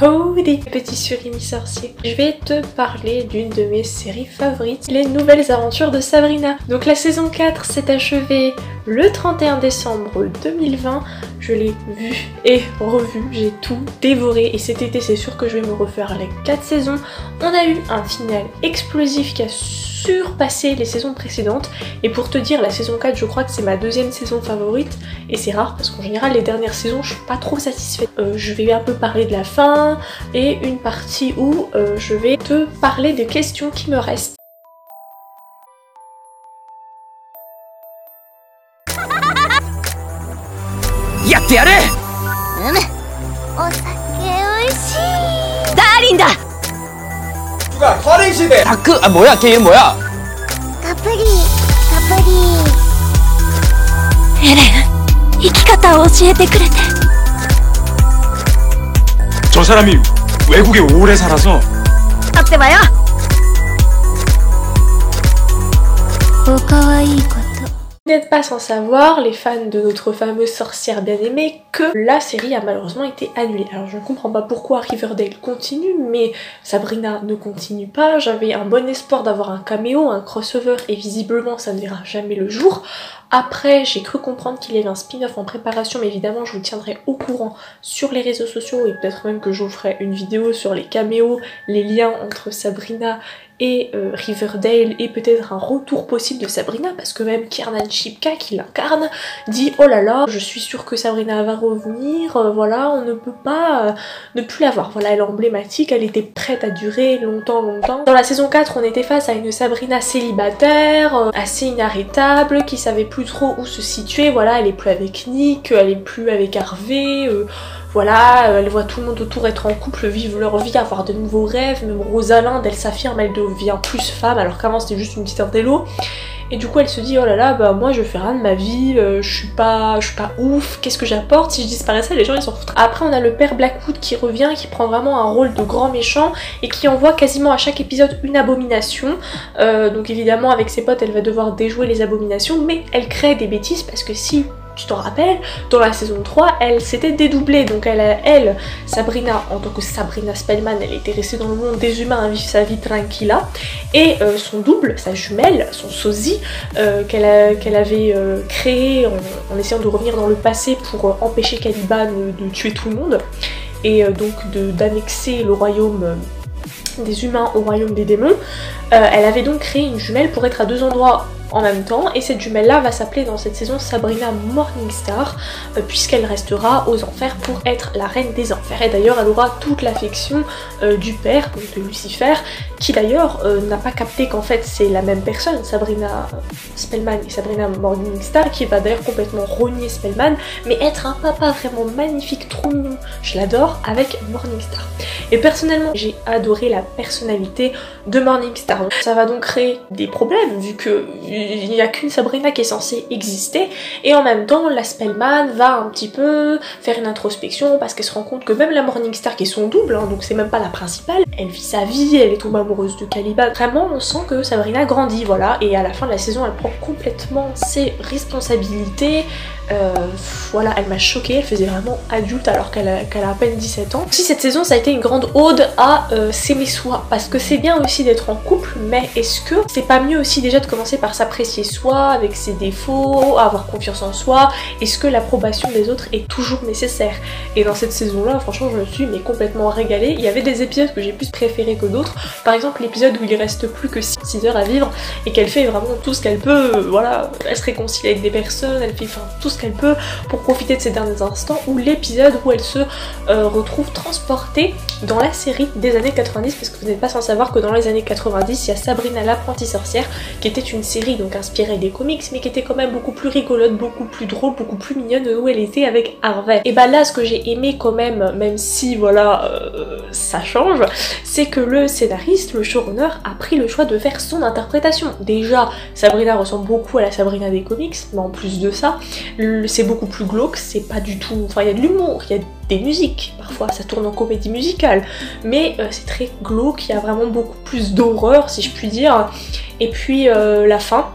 Howdy petit surimi sorcier Je vais te parler d'une de mes séries favorites, les nouvelles aventures de Sabrina. Donc la saison 4 s'est achevée le 31 décembre 2020. Je l'ai vu et revu, j'ai tout dévoré et cet été c'est sûr que je vais me refaire les 4 saisons. On a eu un final explosif qui a surpassé les saisons précédentes. Et pour te dire la saison 4 je crois que c'est ma deuxième saison favorite. Et c'est rare parce qu'en général les dernières saisons je suis pas trop satisfaite. Euh, je vais un peu parler de la fin et une partie où euh, je vais te parler des questions qui me restent. 누가 터렌시대 다크 아 뭐야 걔 이름 뭐야 カプリカプリエレン生き方を教えてくれて 저 사람이 외국에 오래 살아서 待ってばよおかわいいこと Vous n'êtes pas sans savoir, les fans de notre fameuse sorcière bien-aimée, que la série a malheureusement été annulée. Alors je ne comprends pas pourquoi Riverdale continue, mais Sabrina ne continue pas. J'avais un bon espoir d'avoir un caméo, un crossover, et visiblement ça ne verra jamais le jour. Après, j'ai cru comprendre qu'il y avait un spin-off en préparation, mais évidemment je vous tiendrai au courant sur les réseaux sociaux, et peut-être même que je vous ferai une vidéo sur les caméos, les liens entre Sabrina et euh, Riverdale et peut-être un retour possible de Sabrina parce que même Kiernan Shipka qui l'incarne dit oh là là je suis sûre que Sabrina va revenir euh, voilà on ne peut pas euh, ne plus la voir voilà elle est emblématique elle était prête à durer longtemps longtemps dans la saison 4 on était face à une Sabrina célibataire euh, assez inarrêtable qui savait plus trop où se situer voilà elle est plus avec Nick elle est plus avec Harvey voilà, elle voit tout le monde autour être en couple, vivre leur vie, avoir de nouveaux rêves. Même Rosalind, elle s'affirme, elle devient plus femme, alors qu'avant c'était juste une petite intello. Et du coup, elle se dit oh là là, bah moi je fais rien de ma vie, euh, je suis pas, suis pas ouf. Qu'est-ce que j'apporte si je disparaissais Les gens ils s'en foutent. Après, on a le père Blackwood qui revient, qui prend vraiment un rôle de grand méchant et qui envoie quasiment à chaque épisode une abomination. Euh, donc évidemment, avec ses potes, elle va devoir déjouer les abominations, mais elle crée des bêtises parce que si tu t'en rappelles, dans la saison 3, elle s'était dédoublée. Donc elle, Sabrina, en tant que Sabrina Spellman, elle était restée dans le monde des humains à vivre sa vie tranquilla. Et euh, son double, sa jumelle, son sosie, euh, qu'elle avait euh, créé en, essayant de revenir dans le passé pour empêcher Caliban de tuer tout le monde. Et donc d'annexer le royaume des humains au royaume des démons. Elle avait donc créé une jumelle pour être à deux endroits en même temps. Et cette jumelle là va s'appeler dans cette saison Sabrina Morningstar euh, puisqu'elle restera aux enfers pour être la reine des enfers. Et d'ailleurs elle aura toute l'affection euh, du père donc de Lucifer qui d'ailleurs euh, n'a pas capté qu'en fait c'est la même personne Sabrina Spellman et Sabrina Morningstar qui va d'ailleurs complètement renier Spellman mais être un papa vraiment magnifique trop mignon je l'adore avec Morningstar et personnellement j'ai adoré la personnalité de Morningstar ça va donc créer des problèmes vu que il n'y a qu'une Sabrina qui est censée exister et en même temps la Spellman va un petit peu faire une introspection parce qu'elle se rend compte que même la Morningstar qui est son double, hein, donc c'est même pas la principale, elle vit sa vie, elle est tombée amoureuse de Caliban. Vraiment on sent que Sabrina grandit, voilà, et à la fin de la saison elle prend complètement ses responsabilités. Euh, voilà, elle m'a choquée, elle faisait vraiment adulte alors qu'elle a, a à peine 17 ans. Si cette saison ça a été une grande ode à euh, s'aimer soi, parce que c'est bien aussi d'être en couple, mais est-ce que c'est pas mieux aussi déjà de commencer par s'apprécier soi, avec ses défauts, avoir confiance en soi? Est-ce que l'approbation des autres est toujours nécessaire? Et dans cette saison-là, franchement, je me suis mais complètement régalée. Il y avait des épisodes que j'ai plus préférés que d'autres. Par exemple, l'épisode où il reste plus que 6 heures à vivre et qu'elle fait vraiment tout ce qu'elle peut. euh, Voilà, elle se réconcilie avec des personnes, elle fait enfin, tout ce qu'elle peut pour profiter de ces derniers instants. Ou l'épisode où elle se euh, retrouve transportée dans la série des années 90 parce que vous n'êtes pas sans savoir que dans les années 90 il y a Sabrina l'apprentie sorcière qui était une série donc inspirée des comics mais qui était quand même beaucoup plus rigolote, beaucoup plus drôle, beaucoup plus mignonne où elle était avec Harvey. Et bah là ce que j'ai aimé quand même, même si voilà euh, ça change, c'est que le scénariste, le showrunner a pris le choix de faire son interprétation. Déjà Sabrina ressemble beaucoup à la Sabrina des comics mais en plus de ça c'est beaucoup plus glauque, c'est pas du tout... Enfin il y a de l'humour, il y a des musiques, parfois ça tourne en comédie musicale, mais euh, c'est très glauque, il y a vraiment beaucoup plus d'horreur si je puis dire. Et puis euh, la fin,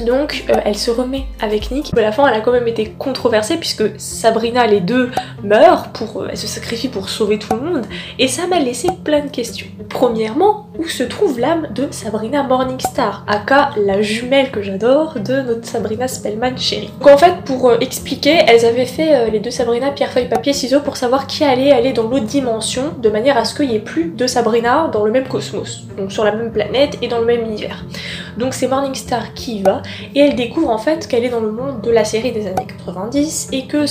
Donc euh, elle se remet avec Nick. À la fin, elle a quand même été controversée puisque Sabrina, les deux meurent, pour, euh, elle se sacrifie pour sauver tout le monde. Et ça m'a laissé plein de questions. Premièrement, où se trouve l'âme de Sabrina Morningstar, aka la jumelle que j'adore de notre Sabrina Spellman chérie? Donc en fait, pour euh, expliquer, elles avaient fait les deux Sabrina pierre feuille papier ciseaux pour savoir qui allait aller dans l'autre dimension, de manière à ce qu'il n'y ait plus de Sabrina dans le même cosmos, donc sur la même planète et dans le même univers. Donc c'est Morningstar qui y va et elle découvre en fait qu'elle est dans le monde de la série des années 90 et que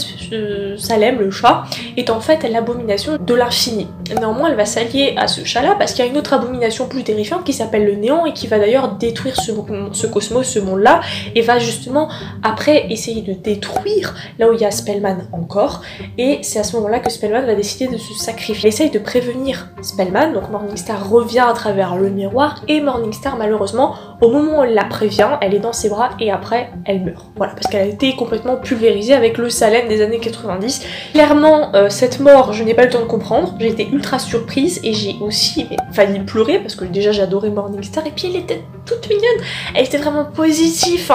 Salem, le chat, est en fait l'abomination de l'infini. Néanmoins, elle va s'allier à ce chat-là parce qu'il y a une autre abomination plus terrifiante qui s'appelle le néant et qui va d'ailleurs détruire ce, cosmos, ce monde-là, et va justement après essayer de détruire là où il y a Spellman encore. Et c'est à ce moment-là que Spellman va décider de se sacrifier. Elle essaye de prévenir Spellman, donc Morningstar revient à travers le miroir et Morningstar malheureusement, au moment où elle la prévient, elle est dans ses bras et après elle meurt. Voilà, parce qu'elle a été complètement pulvérisée avec le Salem des années 90. Clairement, euh, cette mort, je n'ai pas le temps de comprendre. J'ai été ultra surprise et j'ai aussi failli pleurer parce que déjà j'adorais Morningstar et puis elle était toute mignonne. Elle était vraiment positive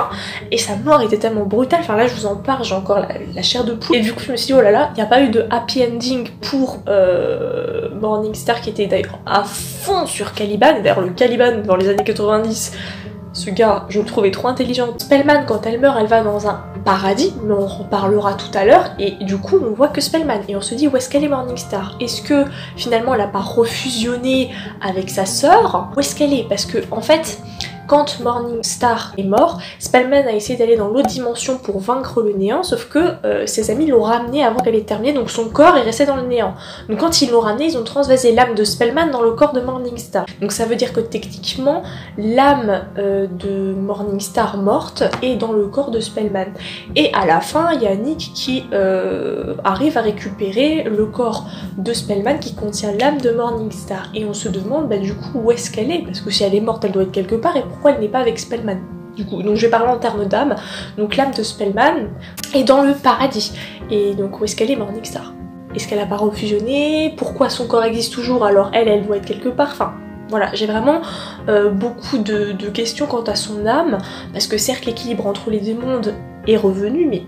et sa mort était tellement brutale. Enfin là, je vous en parle, j'ai encore la, chair de poule. Et du coup, je me suis dit, oh là là, il n'y a pas eu de happy ending pour euh, Morningstar qui était d'ailleurs à fond sur Caliban. D'ailleurs, le Caliban dans les années 90 ce gars, je le trouvais trop intelligent. Spellman, quand elle meurt, elle va dans un paradis, mais on en reparlera tout à l'heure, et du coup, on voit que Spellman, et on se dit où est-ce qu'elle est Morningstar? Est-ce que finalement elle a pas refusionné avec sa sœur? Où est-ce qu'elle est? Parce que, en fait, quand Morningstar est mort, Spellman a essayé d'aller dans l'autre dimension pour vaincre le néant, sauf que euh, ses amis l'ont ramené avant qu'elle ait terminé, donc son corps est resté dans le néant. Donc quand ils l'ont ramené, ils ont transvasé l'âme de Spellman dans le corps de Morningstar. Donc ça veut dire que techniquement, l'âme euh, de Morningstar morte est dans le corps de Spellman. Et à la fin, il y a Nick qui euh, arrive à récupérer le corps de Spellman qui contient l'âme de Morningstar. Et on se demande bah, du coup où est-ce qu'elle est, parce que si elle est morte, elle doit être quelque part, pourquoi elle n'est pas avec Spellman. Du coup, donc je vais parler en termes d'âme. Donc l'âme de Spellman est dans le paradis. Et donc où est-ce qu'elle est Morningstar Est-ce qu'elle a pas refusionné? Pourquoi son corps existe toujours alors elle, elle doit être quelque part? Enfin, voilà, j'ai vraiment euh, beaucoup de, de, questions quant à son âme, parce que certes l'équilibre entre les deux mondes est revenu, mais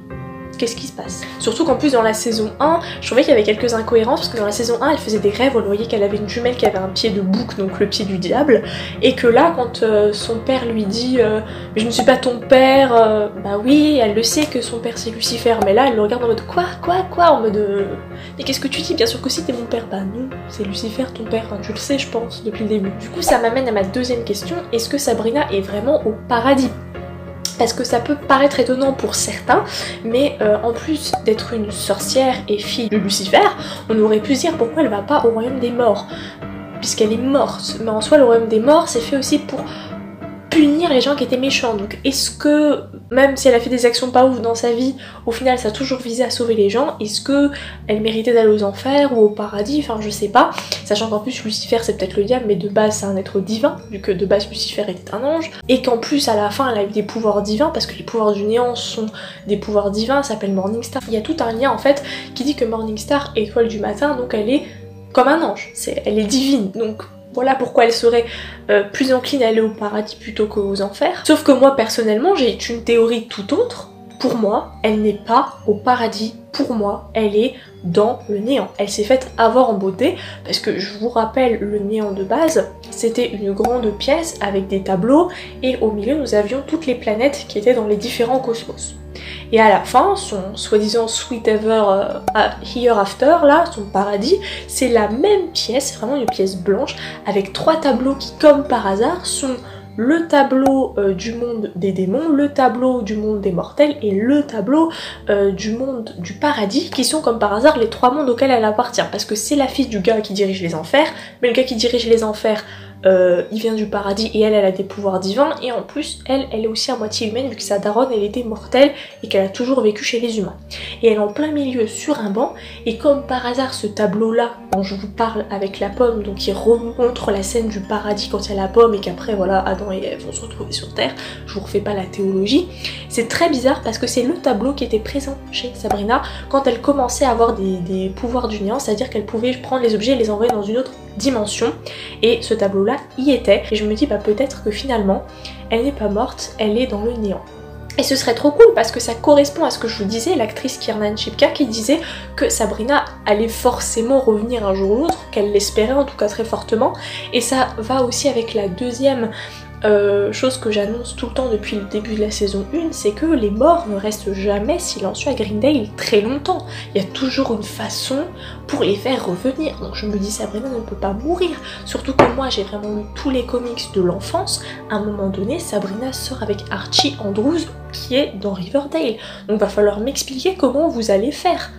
qu'est-ce qui se passe? Surtout qu'en plus dans la saison 1, je trouvais qu'il y avait quelques incohérences parce que dans la saison 1 elle faisait des rêves, on voyait qu'elle avait une jumelle qui avait un pied de bouc, donc le pied du diable, et que là quand euh, son père lui dit euh, je ne suis pas ton père, euh, bah oui, elle le sait que son père c'est Lucifer, mais là elle le regarde en mode quoi, quoi, quoi, en mode mais qu'est-ce que tu dis? Bien sûr que si t'es mon père, bah non, c'est Lucifer ton père, tu le sais je pense depuis le début. Du coup ça m'amène à ma deuxième question, est-ce que Sabrina est vraiment au paradis? Parce que ça peut paraître étonnant pour certains, mais euh, en plus d'être une sorcière et fille de Lucifer, on aurait pu dire pourquoi elle va pas au royaume des morts, puisqu'elle est morte. Mais en soi, le royaume des morts, c'est fait aussi pour punir les gens qui étaient méchants. Donc est-ce que, même si elle a fait des actions pas ouf dans sa vie, au final ça a toujours visé à sauver les gens, est-ce que elle méritait d'aller aux enfers ou au paradis? Enfin je sais pas. Sachant qu'en plus Lucifer c'est peut-être le diable, mais de base c'est un être divin, vu que de base Lucifer était un ange. Et qu'en plus à la fin elle a eu des pouvoirs divins, parce que les pouvoirs du néant sont des pouvoirs divins, s'appelle Morningstar. Il y a tout un lien en fait qui dit que Morningstar, étoile du matin, donc elle est comme un ange, c'est, elle est divine. Donc voilà pourquoi elle serait euh, plus encline à aller au paradis plutôt qu'aux enfers. Sauf que moi personnellement j'ai une théorie tout autre. Pour moi, elle n'est pas au paradis. Pour moi, elle est dans le néant. Elle s'est faite avoir en beauté parce que je vous rappelle le néant de base, c'était une grande pièce avec des tableaux et au milieu nous avions toutes les planètes qui étaient dans les différents cosmos. Et à la fin, son soi-disant sweet ever euh, here after, là, son paradis, c'est la même pièce, vraiment une pièce blanche, avec trois tableaux qui, comme par hasard, sont le tableau euh, du monde des démons, le tableau du monde des mortels et le tableau euh, du monde du paradis, qui sont comme par hasard les trois mondes auxquels elle appartient. Parce que c'est la fille du gars qui dirige les enfers, mais le gars qui dirige les enfers euh, il vient du paradis et elle, elle a des pouvoirs divins. Et en plus, elle, elle est aussi à moitié humaine vu que sa daronne, elle était mortelle et qu'elle a toujours vécu chez les humains. Et elle est en plein milieu sur un banc. Et comme par hasard, ce tableau-là, dont je vous parle avec la pomme, donc il remontre la scène du paradis quand il y a la pomme et qu'après, voilà, Adam et Ève vont se retrouver sur Terre. Je vous refais pas la théologie. C'est très bizarre parce que c'est le tableau qui était présent chez Sabrina quand elle commençait à avoir des, des pouvoirs du néant, c'est-à-dire qu'elle pouvait prendre les objets et les envoyer dans une autre dimension. Et ce tableau-là y était. Et je me dis, bah peut-être que finalement, elle n'est pas morte, elle est dans le néant. Et ce serait trop cool parce que ça correspond à ce que je vous disais, l'actrice Kiernan Chipka qui disait que Sabrina allait forcément revenir un jour ou l'autre, qu'elle l'espérait en tout cas très fortement. Et ça va aussi avec la deuxième euh, chose que j'annonce tout le temps depuis le début de la saison 1, c'est que les morts ne restent jamais silencieux à Greendale très longtemps. Il y a toujours une façon pour les faire revenir. Donc je me dis Sabrina ne peut pas mourir. Surtout que moi j'ai vraiment lu tous les comics de l'enfance. À un moment donné, Sabrina sort avec Archie Andrews qui est dans Riverdale. Donc va falloir m'expliquer comment vous allez faire.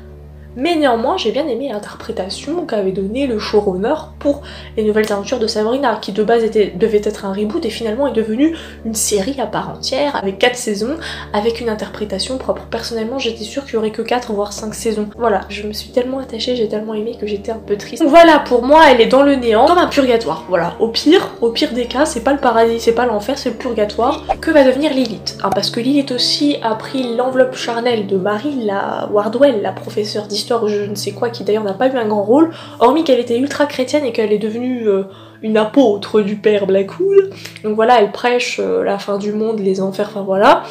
Mais néanmoins, j'ai bien aimé l'interprétation qu'avait donnée le showrunner pour les nouvelles aventures de Sabrina, qui de base était, devait être un reboot et finalement est devenue une série à part entière, avec 4 saisons, avec une interprétation propre. Personnellement, j'étais sûre qu'il y aurait que 4 voire 5 saisons. Voilà, je me suis tellement attachée, j'ai tellement aimé que j'étais un peu triste. Donc voilà, pour moi, elle est dans le néant, comme un purgatoire. Voilà, au pire, au pire des cas, c'est pas le paradis, c'est pas l'enfer, c'est le purgatoire. Que va devenir Lilith? Hein, Parce que Lilith aussi a pris l'enveloppe charnelle de Marie, la Wardwell, la professeure d'histoire je ne sais quoi, qui d'ailleurs n'a pas eu un grand rôle, hormis qu'elle était ultra chrétienne et qu'elle est devenue euh, une apôtre du père Blackwood. Donc voilà, elle prêche euh, la fin du monde, les enfers, enfin voilà.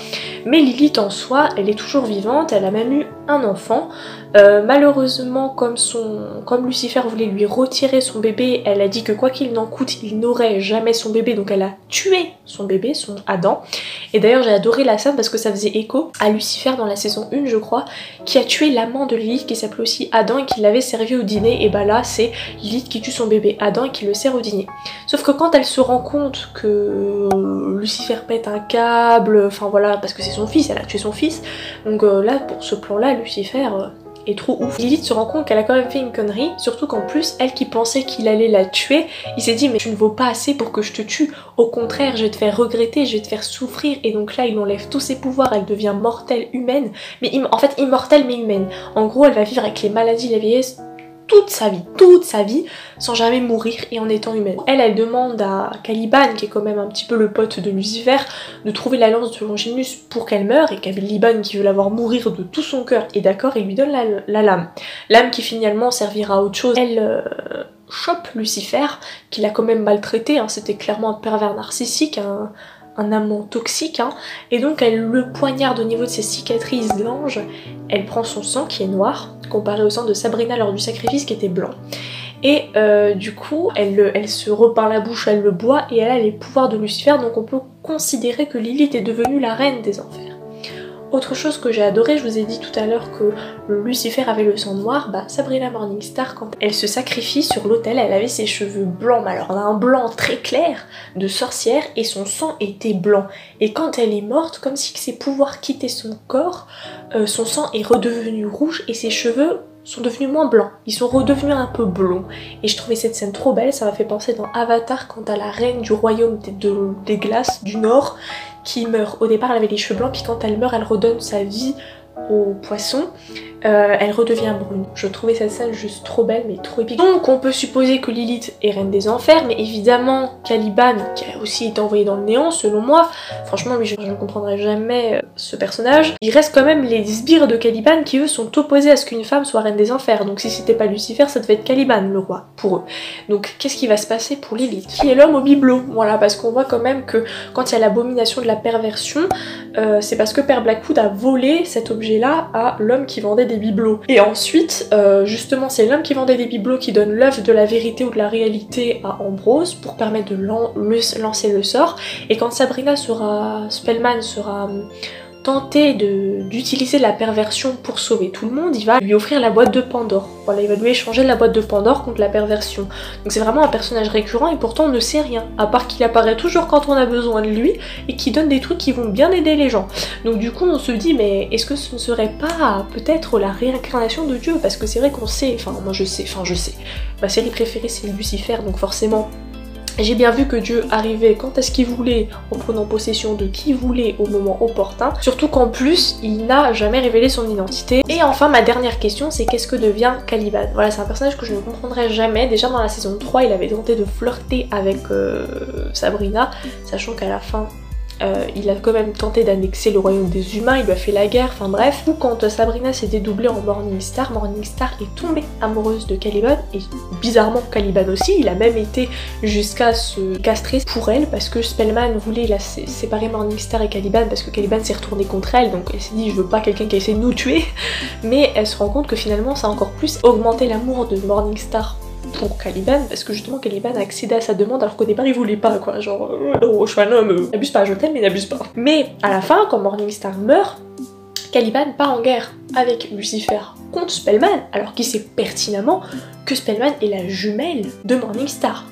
Mais Lilith en soi, elle est toujours vivante, elle a même eu un enfant. Euh, malheureusement, comme, Lucifer voulait lui retirer son bébé, elle a dit que quoi qu'il n'en coûte, il n'aurait jamais son bébé, donc elle a tué son bébé, son Adam. Et d'ailleurs, j'ai adoré la scène parce que ça faisait écho à Lucifer dans la saison 1, je crois, qui a tué l'amant de Lilith qui s'appelait aussi Adam et qui l'avait servi au dîner. Et bah là, c'est Lilith qui tue son bébé Adam et qui le sert au dîner. Sauf que quand elle se rend compte que Lucifer pète un câble, enfin voilà, parce que c'est son fils, elle a tué son fils, donc euh, là, pour ce plan-là, Lucifer... Euh, est trop ouf. Lilith se rend compte qu'elle a quand même fait une connerie, surtout qu'en plus, elle qui pensait qu'il allait la tuer, il s'est dit mais tu ne vaux pas assez pour que je te tue, au contraire je vais te faire regretter, je vais te faire souffrir, et donc là il enlève tous ses pouvoirs, elle devient mortelle humaine, mais en fait immortelle mais humaine. En gros elle va vivre avec les maladies, la vieillesse, toute sa vie, toute sa vie, sans jamais mourir et en étant humaine. Elle, elle demande à Caliban, qui est quand même un petit peu le pote de Lucifer, de trouver la lance de Longinus pour qu'elle meure, et Caliban, qui veut la voir mourir de tout son cœur, est d'accord, et lui donne la, lame. Lame qui finalement servira à autre chose. Elle euh, chope Lucifer, qui l'a quand même maltraité, hein. c'était clairement un pervers narcissique, un amant toxique, hein. et donc elle le poignarde au niveau de ses cicatrices d'ange, elle prend son sang qui est noir, comparé au sang de Sabrina lors du sacrifice qui était blanc. Et euh, du coup, elle, elle se repeint la bouche, elle le boit, et elle a les pouvoirs de Lucifer, donc on peut considérer que Lilith est devenue la reine des enfers. Autre chose que j'ai adoré, je vous ai dit tout à l'heure que Lucifer avait le sang noir, bah Sabrina Morningstar quand elle se sacrifie sur l'autel, elle avait ses cheveux blancs, mais alors un blanc très clair de sorcière et son sang était blanc. Et quand elle est morte, comme si ses pouvoirs quittaient son corps, euh, son sang est redevenu rouge et ses cheveux sont devenus moins blancs, ils sont redevenus un peu blonds. Et je trouvais cette scène trop belle, ça m'a fait penser dans Avatar quand à la reine du royaume des glaces du nord qui meurt. Au départ elle avait les cheveux blancs, puis quand elle meurt elle redonne sa vie au poisson, euh, elle redevient brune. Je trouvais cette scène juste trop belle mais trop épique. Donc on peut supposer que Lilith est reine des enfers, mais évidemment Caliban, qui a aussi été envoyé dans le néant selon moi, franchement je, ne comprendrai jamais euh, ce personnage. Il reste quand même les sbires de Caliban qui eux sont opposés à ce qu'une femme soit reine des enfers, donc si c'était pas Lucifer ça devait être Caliban le roi pour eux. Donc qu'est-ce qui va se passer pour Lilith? Qui est l'homme au bibelot? Voilà parce qu'on voit quand même que quand il y a l'abomination de la perversion, euh, c'est parce que Père Blackwood a volé cet objet là à l'homme qui vendait des bibelots. Et ensuite, euh, justement, c'est l'homme qui vendait des bibelots qui donne l'œuvre de la vérité ou de la réalité à Ambrose pour permettre de lancer le sort. Et quand Sabrina sera, Spellman sera tenter d'utiliser la perversion pour sauver tout le monde, il va lui offrir la boîte de Pandore. Voilà, il va lui échanger la boîte de Pandore contre la perversion. Donc c'est vraiment un personnage récurrent et pourtant on ne sait rien, à part qu'il apparaît toujours quand on a besoin de lui et qui donne des trucs qui vont bien aider les gens. Donc du coup on se dit mais est-ce que ce ne serait pas peut-être la réincarnation de Dieu? Parce que c'est vrai qu'on sait, enfin moi je sais, enfin je sais. Ma série préférée c'est Lucifer, donc forcément j'ai bien vu que Dieu arrivait quand est-ce qu'il voulait, en prenant possession de qui voulait au moment opportun, surtout qu'en plus, il n'a jamais révélé son identité. Et enfin, ma dernière question, c'est qu'est-ce que devient Caliban? Voilà, c'est un personnage que je ne comprendrai jamais. Déjà dans la saison 3, il avait tenté de flirter avec euh, Sabrina, sachant qu'à la fin, euh, il a quand même tenté d'annexer le royaume des humains, il lui a fait la guerre, enfin bref. Ou quand Sabrina s'est dédoublée en Morningstar, Morningstar est tombée amoureuse de Caliban, et bizarrement Caliban aussi, il a même été jusqu'à se castrer pour elle, parce que Spellman voulait la séparer Morningstar et Caliban, parce que Caliban s'est retourné contre elle, donc elle s'est dit je veux pas quelqu'un qui essaie de nous tuer, mais elle se rend compte que finalement ça a encore plus augmenté l'amour de Morningstar pour Caliban parce que justement Caliban a accédé à sa demande alors qu'au départ il voulait pas quoi. Genre oh, je suis un homme euh, n'abuse pas je t'aime mais n'abuse pas. Mais à la fin quand Morningstar meurt Caliban part en guerre avec Lucifer contre Spellman alors qu'il sait pertinemment que Spellman est la jumelle de Morningstar.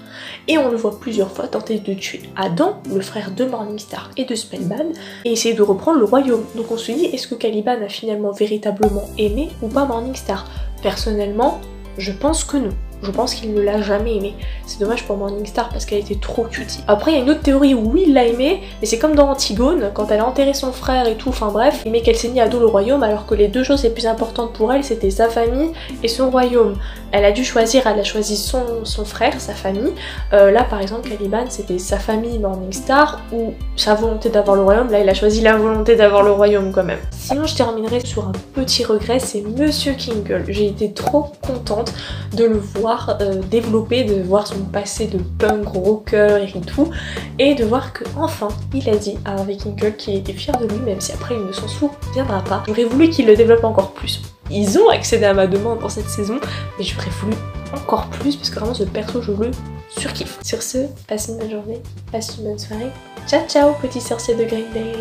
Et on le voit plusieurs fois tenter de tuer Adam, le frère de Morningstar et de Spellman, et essayer de reprendre le royaume. Donc on se dit, est-ce que Caliban a finalement véritablement aimé ou pas Morningstar? Personnellement, je pense que non je pense qu'il ne l'a jamais aimé. C'est dommage pour Morningstar parce qu'elle était trop cutie. Après, il y a une autre théorie où oui, il l'a aimé, mais c'est comme dans Antigone, quand elle a enterré son frère et tout, enfin bref, mais qu'elle s'est à dos le royaume alors que les deux choses les plus importantes pour elle, c'était sa famille et son royaume. Elle a dû choisir, elle a choisi son, son frère, sa famille. Euh, là, par exemple, Caliban, c'était sa famille Morningstar ou sa volonté d'avoir le royaume. Là, il a choisi la volonté d'avoir le royaume quand même. Sinon, je terminerai sur un petit regret, c'est Monsieur Kingle. J'ai été trop contente de le voir euh, développer, de voir son passé de punk, rocker et tout, et de voir que enfin il a dit à Harvey Kinkle qu'il était fier de lui, même si après il ne s'en souviendra pas. J'aurais voulu qu'il le développe encore plus. Ils ont accédé à ma demande dans cette saison, mais j'aurais voulu encore plus parce que vraiment ce perso je le surkiffe. Sur ce, passe une bonne journée, passe une bonne soirée. Ciao ciao petit sorcier de Green Bay.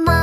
Bay.